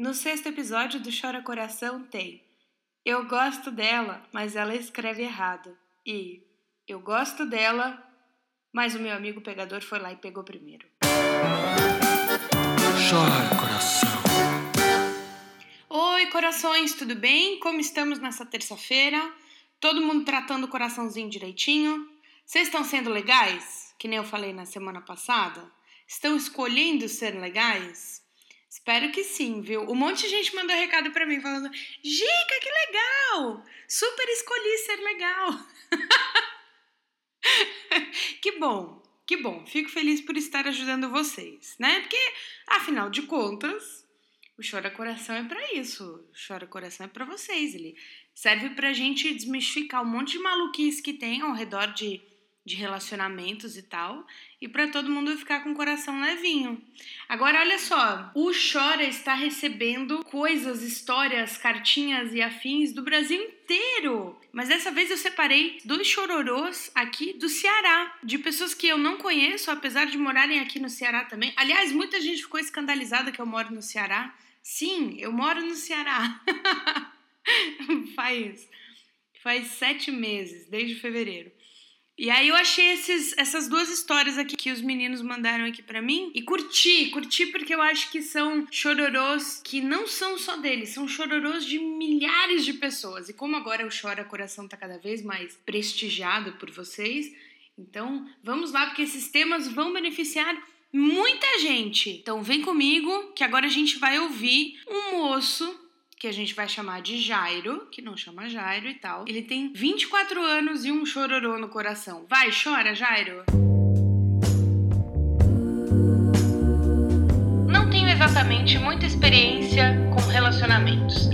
No sexto episódio do Chora Coração tem Eu gosto dela, mas ela escreve errado. E Eu gosto dela, mas o meu amigo pegador foi lá e pegou primeiro. Chora, coração. Oi, corações, tudo bem? Como estamos nessa terça-feira? Todo mundo tratando o coraçãozinho direitinho? Vocês estão sendo legais? Que nem eu falei na semana passada? Estão escolhendo ser legais? Espero que sim, viu? Um monte de gente mandou recado para mim falando: Gica, que legal! Super escolhi ser legal. que bom, que bom. Fico feliz por estar ajudando vocês, né? Porque, afinal de contas, o Chora Coração é para isso. O Chora Coração é para vocês. Ele serve pra gente desmistificar um monte de maluquice que tem ao redor de de relacionamentos e tal, e para todo mundo ficar com o coração levinho. Agora olha só, o Chora está recebendo coisas, histórias, cartinhas e afins do Brasil inteiro. Mas dessa vez eu separei dois chororôs aqui do Ceará, de pessoas que eu não conheço, apesar de morarem aqui no Ceará também. Aliás, muita gente ficou escandalizada que eu moro no Ceará. Sim, eu moro no Ceará. faz faz sete meses, desde fevereiro. E aí eu achei esses, essas duas histórias aqui que os meninos mandaram aqui para mim e curti, curti porque eu acho que são chororôs que não são só deles, são chororôs de milhares de pessoas. E como agora o Chora Coração tá cada vez mais prestigiado por vocês, então vamos lá porque esses temas vão beneficiar muita gente. Então vem comigo que agora a gente vai ouvir um moço que a gente vai chamar de Jairo, que não chama Jairo e tal. Ele tem 24 anos e um chororô no coração. Vai, chora, Jairo! Não tenho exatamente muita experiência com relacionamentos.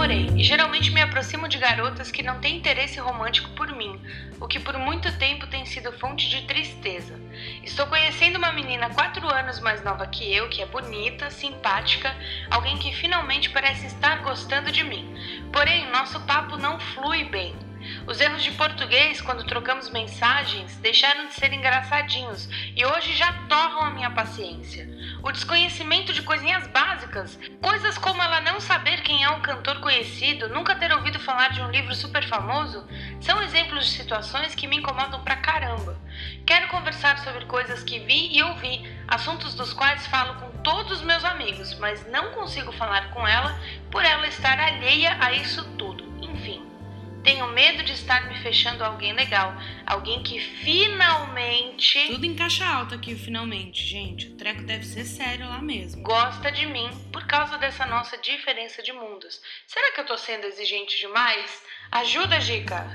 Namorei e geralmente me aproximo de garotas que não têm interesse romântico por mim, o que por muito tempo tem sido fonte de tristeza. Estou conhecendo uma menina quatro anos mais nova que eu, que é bonita, simpática, alguém que finalmente parece estar gostando de mim. Porém, nosso papo não flui bem. Os erros de português, quando trocamos mensagens, deixaram de ser engraçadinhos e hoje já torram a minha paciência. O desconhecimento de coisinhas básicas, coisas como ela não saber quem é um cantor conhecido, nunca ter ouvido falar de um livro super famoso, são exemplos de situações que me incomodam pra caramba. Quero conversar sobre coisas que vi e ouvi, assuntos dos quais falo com todos os meus amigos, mas não consigo falar com ela por ela estar alheia a isso tudo. Tenho medo de estar me fechando a alguém legal. Alguém que finalmente. Tudo em caixa alta aqui, finalmente, gente. O treco deve ser sério lá mesmo. Gosta de mim por causa dessa nossa diferença de mundos. Será que eu tô sendo exigente demais? Ajuda, Gica!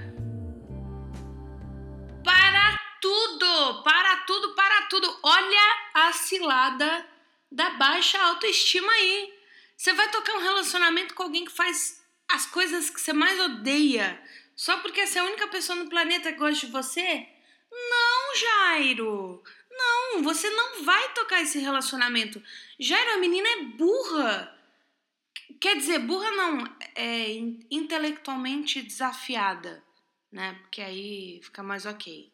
Para tudo! Para tudo, para tudo! Olha a cilada da baixa autoestima aí. Você vai tocar um relacionamento com alguém que faz as coisas que você mais odeia só porque essa é a única pessoa no planeta que gosta de você? Não, Jairo! Não, você não vai tocar esse relacionamento. Jairo, a menina é burra. Quer dizer, burra não, é intelectualmente desafiada, né? Porque aí fica mais ok.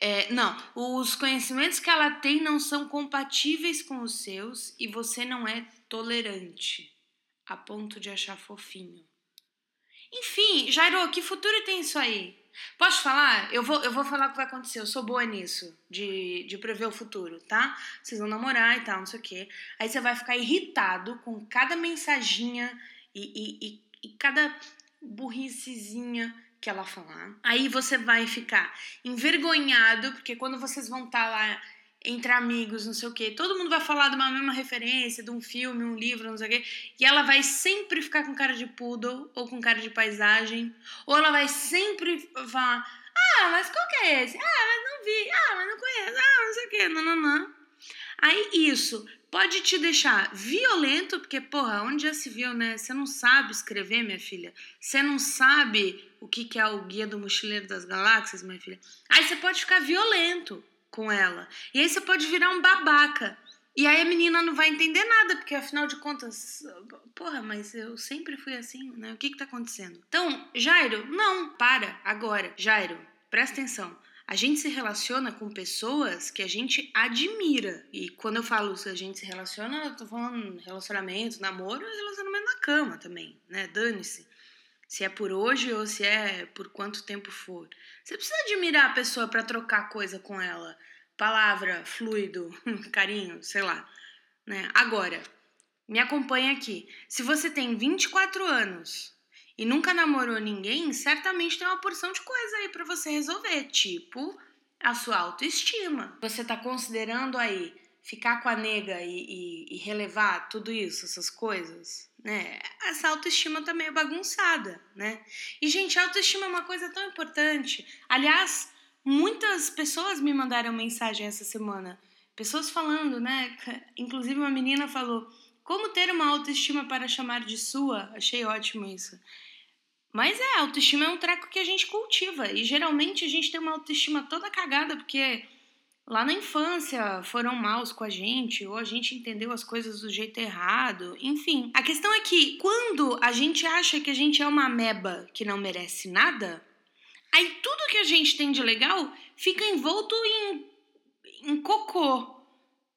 É, não, os conhecimentos que ela tem não são compatíveis com os seus e você não é tolerante a ponto de achar fofinho. Enfim, Jairo, que futuro tem isso aí? Posso falar? Eu vou, eu vou falar o que vai acontecer. Eu sou boa nisso, de, de prever o futuro, tá? Vocês vão namorar e tal, não sei o quê. Aí você vai ficar irritado com cada mensaginha e, e, e, e cada burricezinha que ela falar. Aí você vai ficar envergonhado, porque quando vocês vão estar tá lá entre amigos, não sei o quê. Todo mundo vai falar de uma mesma referência, de um filme, um livro, não sei o quê. E ela vai sempre ficar com cara de poodle ou com cara de paisagem. Ou ela vai sempre falar: Ah, mas qual que é esse? Ah, mas não vi. Ah, mas não conheço. Ah, não sei o quê. Não. Aí isso pode te deixar violento, porque, porra, onde já se viu, né? Você não sabe escrever, minha filha. Você não sabe o que, que é o Guia do Mochileiro das Galáxias, minha filha. Aí você pode ficar violento com ela. E aí você pode virar um babaca. E aí a menina não vai entender nada, porque afinal de contas, porra, mas eu sempre fui assim, né? O que que tá acontecendo? Então, Jairo, não, para, agora. Jairo, presta atenção. a gente se relaciona com pessoas que a gente admira. E quando eu falo se a gente se relaciona, eu tô falando relacionamento, namoro, relacionamento na cama também, né? Dane-se. Se é por hoje ou se é por quanto tempo for. Você precisa admirar a pessoa para trocar coisa com ela. Palavra, fluido, carinho, sei lá. Né? Agora, me acompanha aqui. Se você tem 24 anos e nunca namorou ninguém, certamente tem uma porção de coisa aí para você resolver, tipo a sua autoestima. Você tá considerando aí ficar com a nega e, e, e relevar tudo isso, essas coisas, né? Essa autoestima tá meio bagunçada, né? E, gente, autoestima é uma coisa tão importante. Aliás, muitas pessoas me mandaram mensagem essa semana. Pessoas falando, né? Inclusive, uma menina falou como ter uma autoestima para chamar de sua? Achei ótimo isso. Mas é, autoestima é um treco que a gente cultiva. E geralmente a gente tem uma autoestima toda cagada porque lá na infância foram maus com a gente, ou a gente entendeu as coisas do jeito errado. Enfim, a questão é que quando a gente acha que a gente é uma ameba que não merece nada, aí tudo que a gente tem de legal fica envolto em, em cocô.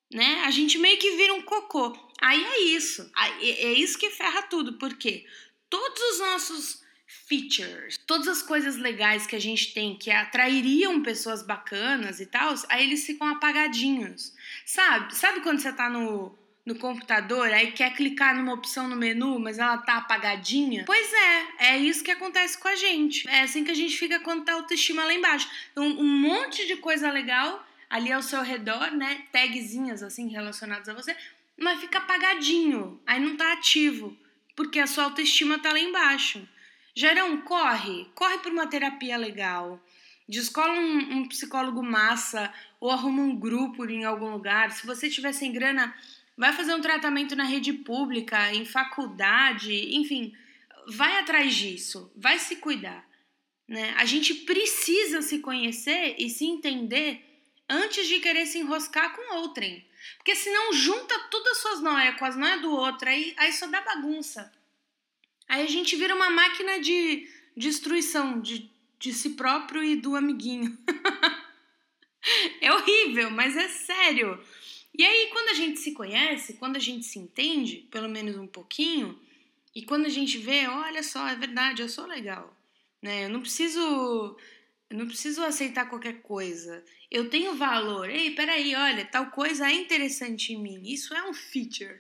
Né? A gente meio que vira um cocô. Aí é isso. É isso que ferra tudo, porque todos os nossos features, todas as coisas legais que a gente tem que atrairiam pessoas bacanas e tal, aí eles ficam apagadinhos. Sabe? Sabe quando você tá no, no computador, aí quer clicar numa opção no menu, mas ela tá apagadinha? Pois é, é isso que acontece com a gente. É assim que a gente fica quando tá autoestima lá embaixo. Um, um monte de coisa legal ali ao seu redor, né? Tagzinhas assim relacionadas a você mas fica apagadinho, aí não tá ativo, porque a sua autoestima tá lá embaixo. Gerão, corre, corre por uma terapia legal, descola um, um psicólogo massa ou arruma um grupo em algum lugar. Se você tiver sem grana, vai fazer um tratamento na rede pública, em faculdade, enfim, vai atrás disso, vai se cuidar. Né? A gente precisa se conhecer e se entender antes de querer se enroscar com outrem. Porque senão junta todas as suas noias com as noias do outro, aí, aí só dá bagunça. Aí a gente vira uma máquina de destruição de, de si próprio e do amiguinho. é horrível, mas é sério. E aí, quando a gente se conhece, quando a gente se entende, pelo menos um pouquinho, e quando a gente vê, olha só, é verdade, eu sou legal. Né? Eu não preciso eu não preciso aceitar qualquer coisa. Eu tenho valor. Ei, peraí, olha, tal coisa é interessante em mim. Isso é um feature.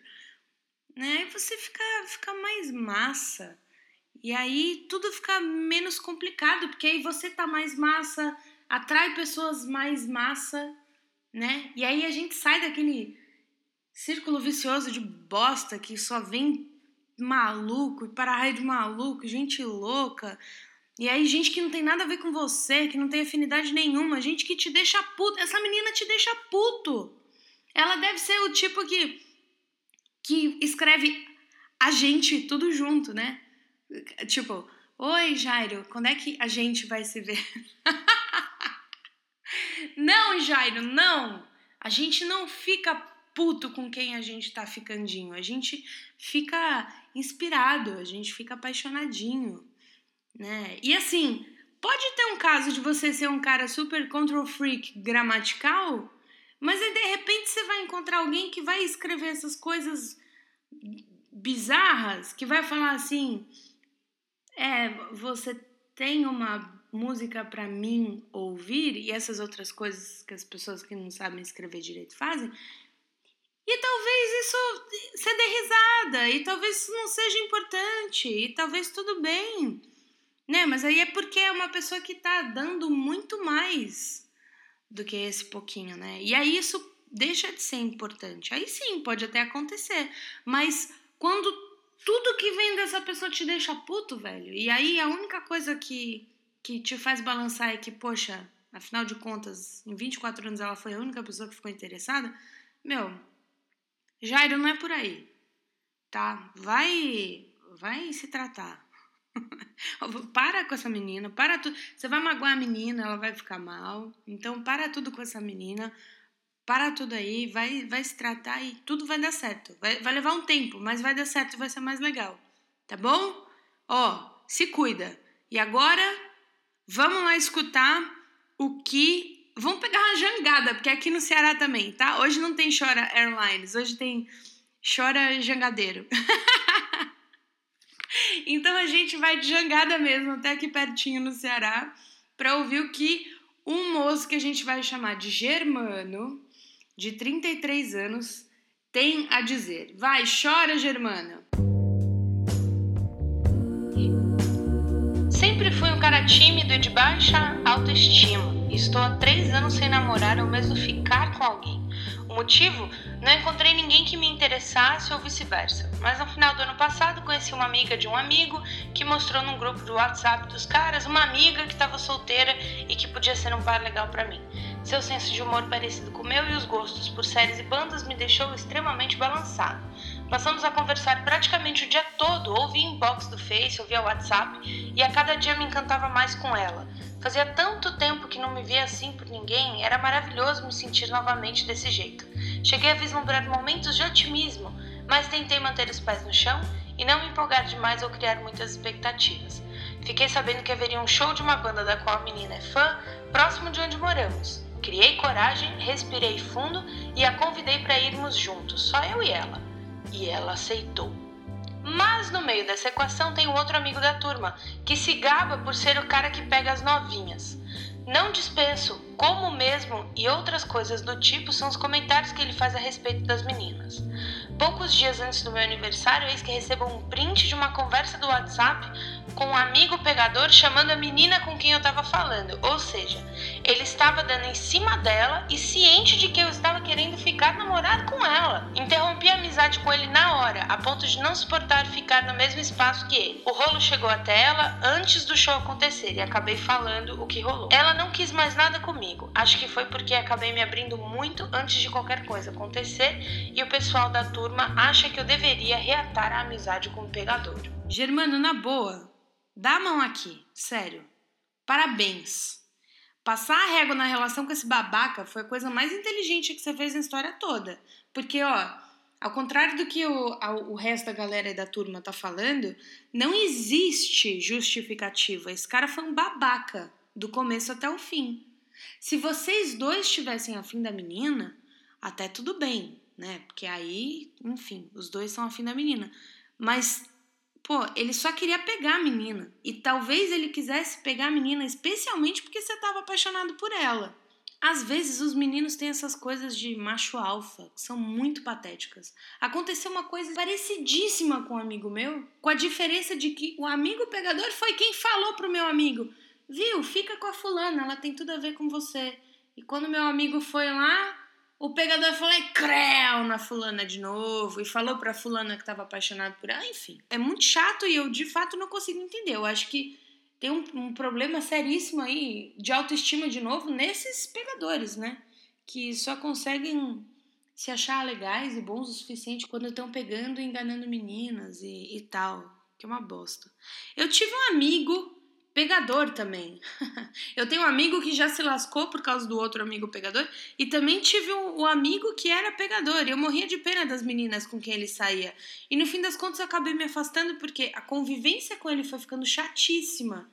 Né? E você fica, fica mais massa. E aí tudo fica menos complicado, porque aí você tá mais massa, atrai pessoas mais massa, né? E aí a gente sai daquele círculo vicioso de bosta que só vem maluco e para raio de maluco, gente louca, e aí, gente que não tem nada a ver com você, que não tem afinidade nenhuma, gente que te deixa puto. Essa menina te deixa puto. Ela deve ser o tipo que, que escreve a gente tudo junto, né? Tipo, oi Jairo, quando é que a gente vai se ver? não, Jairo, não! A gente não fica puto com quem a gente tá ficandinho. A gente fica inspirado, a gente fica apaixonadinho né? E assim, pode ter um caso de você ser um cara super control freak gramatical, mas repente você vai encontrar alguém que vai escrever essas coisas bizarras, que vai falar assim: é, você tem uma música para mim ouvir e essas outras coisas que as pessoas que não sabem escrever direito fazem. E talvez isso você dê risada, e talvez isso não seja importante, e talvez tudo bem. Né? Mas aí é porque é uma pessoa que tá dando muito mais do que esse pouquinho, né? E aí isso deixa de ser importante. Aí sim, pode até acontecer. Mas quando tudo que vem dessa pessoa te deixa puto, velho, e aí a única coisa que, que te faz balançar é que, poxa, afinal de contas, em 24 anos ela foi a única pessoa que ficou interessada, meu, Jairo, não é por aí, tá? Vai, vai se tratar. para com essa menina, para tudo. Você vai magoar a menina, ela vai ficar mal. Então, para tudo com essa menina. Para tudo aí, vai, vai se tratar e tudo vai dar certo. Vai, vai levar um tempo, mas vai dar certo e vai ser mais legal. Tá bom? Ó, se cuida. E agora, vamos lá escutar o que. Vamos pegar uma jangada, porque aqui no Ceará também, tá? Hoje não tem Chora Airlines, hoje tem Chora Jangadeiro. então a gente vai de jangada mesmo, até aqui pertinho no Ceará, para ouvir o que um moço que a gente vai chamar de Germano, de 33 anos, tem a dizer. Vai, chora, Germano! Sempre fui um cara tímido e de baixa autoestima. Estou há três anos sem namorar ou mesmo ficar com alguém. Motivo? Não encontrei ninguém que me interessasse ou vice-versa. Mas no final do ano passado conheci uma amiga de um amigo que mostrou num grupo do WhatsApp dos caras uma amiga que estava solteira e que podia ser um par legal para mim. Seu senso de humor parecido com o meu e os gostos por séries e bandas me deixou extremamente balançado. Passamos a conversar praticamente o dia todo, ou via inbox do Face, ou via WhatsApp, e a cada dia me encantava mais com ela. Fazia tanto tempo que não me via assim por ninguém, era maravilhoso me sentir novamente desse jeito. Cheguei a vislumbrar momentos de otimismo, mas tentei manter os pés no chão e não me empolgar demais ou criar muitas expectativas. Fiquei sabendo que haveria um show de uma banda da qual a menina é fã, próximo de onde moramos. Criei coragem, respirei fundo e a convidei para irmos juntos, só eu e ela. E ela aceitou. Mas no meio dessa equação tem um outro amigo da turma, que se gaba por ser o cara que pega as novinhas. Não dispenso, como mesmo e outras coisas do tipo são os comentários que ele faz a respeito das meninas. Poucos dias antes do meu aniversário, eis que recebo um print de uma conversa do WhatsApp com um amigo pegador chamando a menina com quem eu estava falando. Ou seja, ele estava dando em cima dela e ciente de que eu estava querendo ficar namorado com ela. Interrompi a amizade com ele na hora, a ponto de não suportar ficar no mesmo espaço que ele. O rolo chegou até ela antes do show acontecer e acabei falando o que rolou. Ela não quis mais nada comigo. Acho que foi porque acabei me abrindo muito antes de qualquer coisa acontecer e o pessoal da turma acha que eu deveria reatar a amizade com o pegador. Germano, na boa, Dá a mão aqui, sério. Parabéns. Passar a régua na relação com esse babaca foi a coisa mais inteligente que você fez na história toda. Porque, ó, ao contrário do que o, o resto da galera da turma tá falando, não existe justificativa. Esse cara foi um babaca do começo até o fim. Se vocês dois tivessem afim da menina, até tudo bem, né? Porque aí, enfim, os dois são afim da menina. Mas Pô, ele só queria pegar a menina. E talvez ele quisesse pegar a menina especialmente porque você estava apaixonado por ela. Às vezes os meninos têm essas coisas de macho alfa, que são muito patéticas. Aconteceu uma coisa parecidíssima com um amigo meu, com a diferença de que o amigo pegador foi quem falou pro meu amigo: "Viu, fica com a fulana, ela tem tudo a ver com você". E quando meu amigo foi lá, o pegador falou e creu na fulana de novo e falou pra fulana que tava apaixonado por ela. Enfim, é muito chato e eu de fato não consigo entender. Eu acho que tem um, um problema seríssimo aí de autoestima de novo nesses pegadores, né? Que só conseguem se achar legais e bons o suficiente quando estão pegando e enganando meninas e, e tal. Que é uma bosta. Eu tive um amigo pegador também. eu tenho um amigo que já se lascou por causa do outro amigo pegador e também tive um, um, amigo que era pegador. Eu morria de pena das meninas com quem ele saía. E no fim das contas eu acabei me afastando porque a convivência com ele foi ficando chatíssima.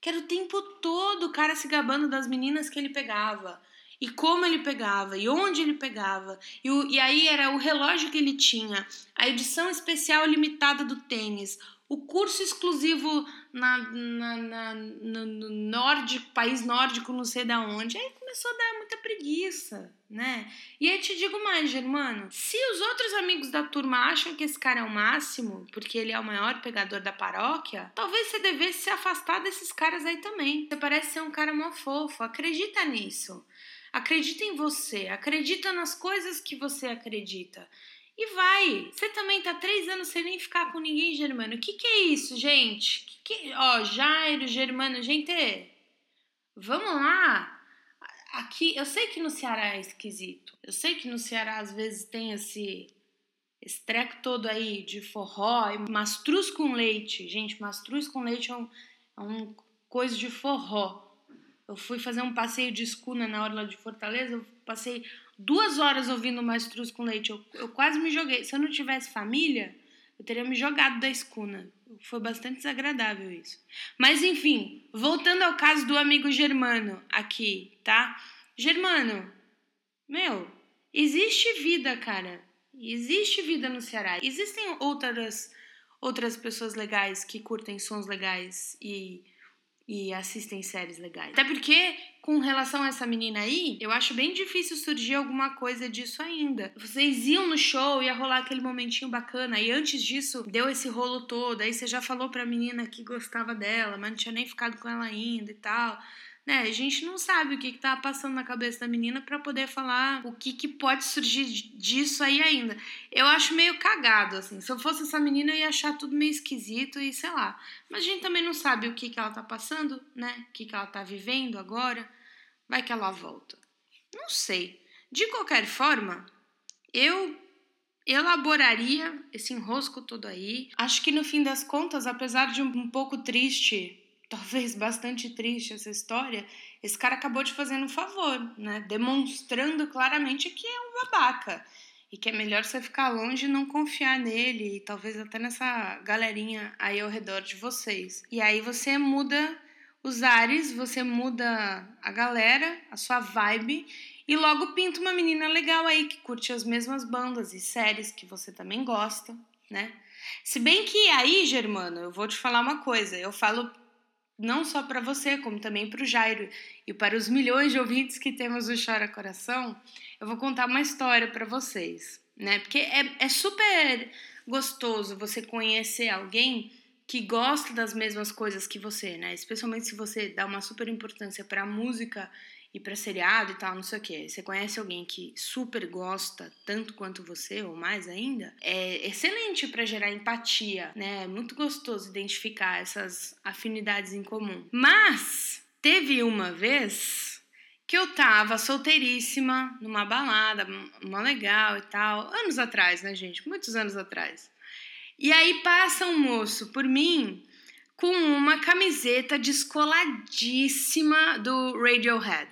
Que era o tempo todo o cara se gabando das meninas que ele pegava. E como ele pegava, e onde ele pegava, e, o, e aí era o relógio que ele tinha, a edição especial limitada do tênis, o curso exclusivo na, na, na, no, nórdico, país nórdico, não sei da onde. Aí começou a dar muita preguiça, né? E aí te digo mais, Germano, se os outros amigos da turma acham que esse cara é o máximo, porque ele é o maior pegador da paróquia, talvez você devesse se afastar desses caras aí também. Você parece ser um cara mó fofo, acredita nisso. Acredita em você, acredita nas coisas que você acredita. E vai. Você também tá três anos sem nem ficar com ninguém, Germano. O que, que é isso, gente? Que que... Ó, Jairo, Germano, gente. Vamos lá. Aqui, eu sei que no Ceará é esquisito. Eu sei que no Ceará às vezes tem esse, esse treco todo aí de forró e mastruz com leite. Gente, mastruz com leite é um, é um coisa de forró. Eu fui fazer um passeio de escuna na hora de Fortaleza, eu passei duas horas ouvindo Mastruz com leite. Eu, eu quase me joguei. Se eu não tivesse família, eu teria me jogado da escuna. Foi bastante desagradável isso. Mas enfim, voltando ao caso do amigo Germano aqui, tá? Germano, meu, existe vida, cara. Existe vida no Ceará. Existem outras outras pessoas legais que curtem sons legais e e assistem séries legais. Até porque, com relação a essa menina aí, eu acho bem difícil surgir alguma coisa disso ainda. Vocês iam no show, ia rolar aquele momentinho bacana, e antes disso, deu esse rolo todo. Aí você já falou pra menina que gostava dela, mas não tinha nem ficado com ela ainda e tal né? A gente não sabe o que, que tá passando na cabeça da menina para poder falar o que, que pode surgir disso aí ainda. Eu acho meio cagado, assim. Se eu fosse essa menina, eu ia achar tudo meio esquisito e sei lá. Mas a gente também não sabe o que, que ela tá passando, né? O que, que ela tá vivendo agora. Vai que ela volta. Não sei. De qualquer forma, eu elaboraria esse enrosco todo aí. Acho que no fim das contas, apesar de um pouco triste talvez bastante triste essa história, esse cara acabou te fazendo um favor, né? Demonstrando claramente que é um babaca e que é melhor você ficar longe e não confiar nele e talvez até nessa galerinha aí ao redor de vocês. E aí você muda os ares, você muda a galera, a sua vibe e logo pinta uma menina legal aí que curte as mesmas bandas e séries que você também gosta, né? Se bem que aí, Germano, eu vou te falar uma coisa, eu falo não só para você, como também para o Jairo e para os milhões de ouvintes que temos do Chora Coração, eu vou contar uma história para vocês, né? Porque é, é super gostoso você conhecer alguém que gosta das mesmas coisas que você, né? Especialmente se você dá uma super importância para música ir para seriado e tal, não sei o que. Você conhece alguém que super gosta tanto quanto você ou mais ainda, é excelente para gerar empatia, né? É muito gostoso identificar essas afinidades em comum. Mas teve uma vez que eu tava solteiríssima numa balada, uma legal e tal, anos atrás, né, gente? Muitos anos atrás. E aí passa um moço por mim com uma camiseta descoladíssima do Radiohead.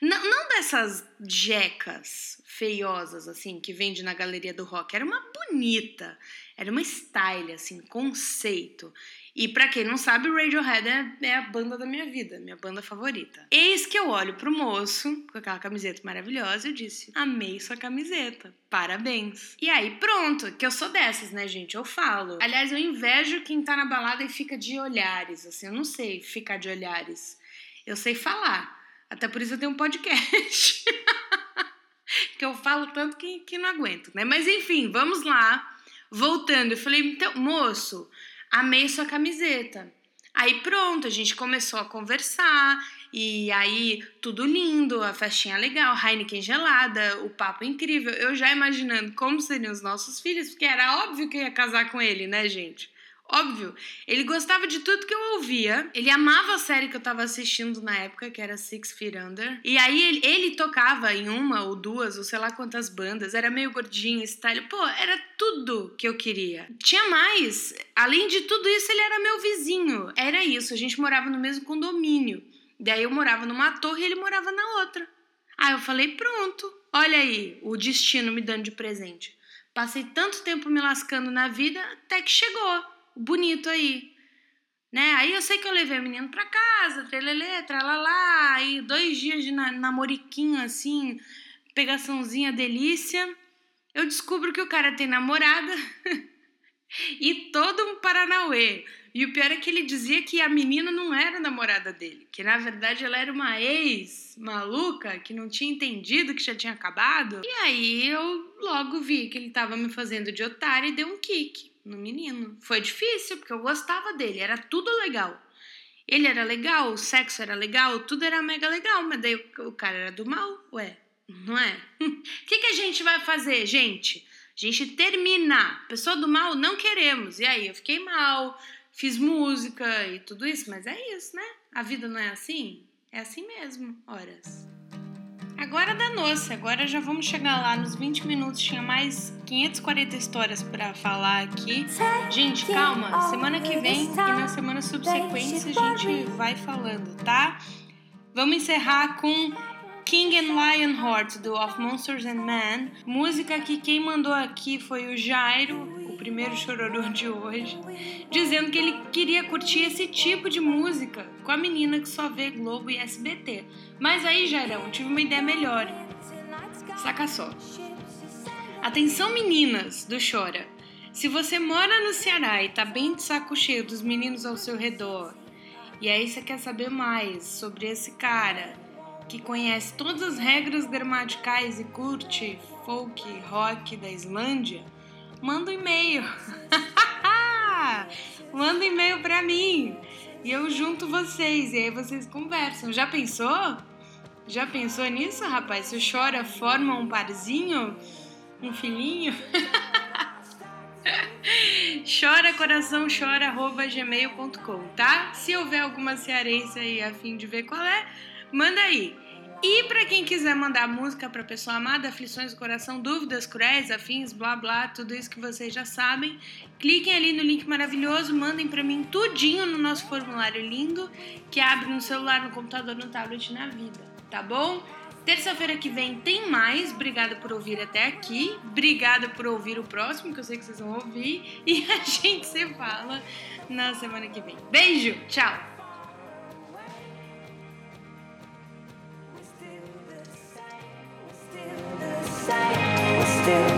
Não, não dessas jecas feiosas, assim, que vende na galeria do rock. Era uma bonita, era uma style, assim, conceito. E para quem não sabe, Radiohead é, é, a banda da minha vida, minha banda favorita. Eis que eu olho pro moço, com aquela camiseta maravilhosa, e eu disse: Amei sua camiseta, parabéns. E aí, pronto, que eu sou dessas, né, gente? Eu falo. Aliás, eu invejo quem tá na balada e fica de olhares, assim, eu não sei ficar de olhares. Eu sei falar. Até por isso eu tenho um podcast. que eu falo tanto que, que não aguento, né? Mas enfim, vamos lá. Voltando, eu falei, então, moço, amei sua camiseta. Aí pronto, a gente começou a conversar, e aí tudo lindo, a festinha legal, Heineken gelada, o papo incrível. Eu já imaginando como seriam os nossos filhos, porque era óbvio que ia casar com ele, né, gente? Óbvio, ele gostava de tudo que eu ouvia. Ele amava a série que eu tava assistindo na época, que era Six Feet Under. E aí ele, ele tocava em uma ou duas, ou sei lá quantas bandas. Era meio gordinho, style. Pô, era tudo que eu queria. Tinha mais. Além de tudo isso, ele era meu vizinho. Era isso, a gente morava no mesmo condomínio. Daí eu morava numa torre e ele morava na outra. Aí eu falei, pronto. Olha aí, o destino me dando de presente. Passei tanto tempo me lascando na vida até que chegou bonito aí. Né? Aí eu sei que eu levei o menino pra casa, trelelê, tralalá, aí dois dias de namoriquinho assim, pegaçãozinha delícia. Eu descubro que o cara tem namorada e todo um Paranauê. E o pior é que ele dizia que a menina não era namorada dele, que na verdade ela era uma ex maluca que não tinha entendido que já tinha acabado. E aí eu logo vi que ele tava me fazendo de otário e deu um kick no menino. Foi difícil, porque eu gostava dele, era tudo legal. Ele era legal, o sexo era legal, tudo era mega legal, mas daí o, cara era do mal, ué, não é? O que, que a gente vai fazer, gente? A gente termina. Pessoa do mal, não queremos. E aí, eu fiquei mal, fiz música e tudo isso, mas é isso, né? A vida não é assim? É assim mesmo, horas. Agora danou-se, agora já vamos chegar lá nos 20 minutos. Tinha mais 540 histórias para falar aqui. Gente, calma, semana que vem e nas semanas subsequentes a gente vai falando, tá? Vamos encerrar com King and Lion Heart do Of Monsters and Men. Música que quem mandou aqui foi o Jairo, primeiro chororô de hoje, dizendo que ele queria curtir esse tipo de música com a menina que só vê Globo e SBT. Mas aí, Jairão, tive uma ideia melhor. Saca só. Atenção, meninas do Chora. Se você mora no Ceará e tá bem de saco cheio dos meninos ao seu redor, e aí você quer saber mais sobre esse cara que conhece todas as regras gramaticais e curte folk rock da Islândia, manda um e-mail. manda um e-mail pra mim e eu junto vocês e aí vocês conversam. Já pensou? Já pensou nisso, rapaz? Se chora, forma um parzinho, um filhinho. chora coração chora arroba gmail.com, tá? Se houver alguma cearense aí a fim de ver qual é, manda aí. E para quem quiser mandar música para pessoa amada, aflições do coração, dúvidas, cruéis, afins, blá blá, tudo isso que vocês já sabem, cliquem ali no link maravilhoso, mandem para mim tudinho no nosso formulário lindo que abre no celular, no computador, no tablet, na vida, tá bom? Terça-feira que vem tem mais. Obrigada por ouvir até aqui. Obrigada por ouvir o próximo, que eu sei que vocês vão ouvir. E a gente se fala na semana que vem. Beijo, tchau! Chora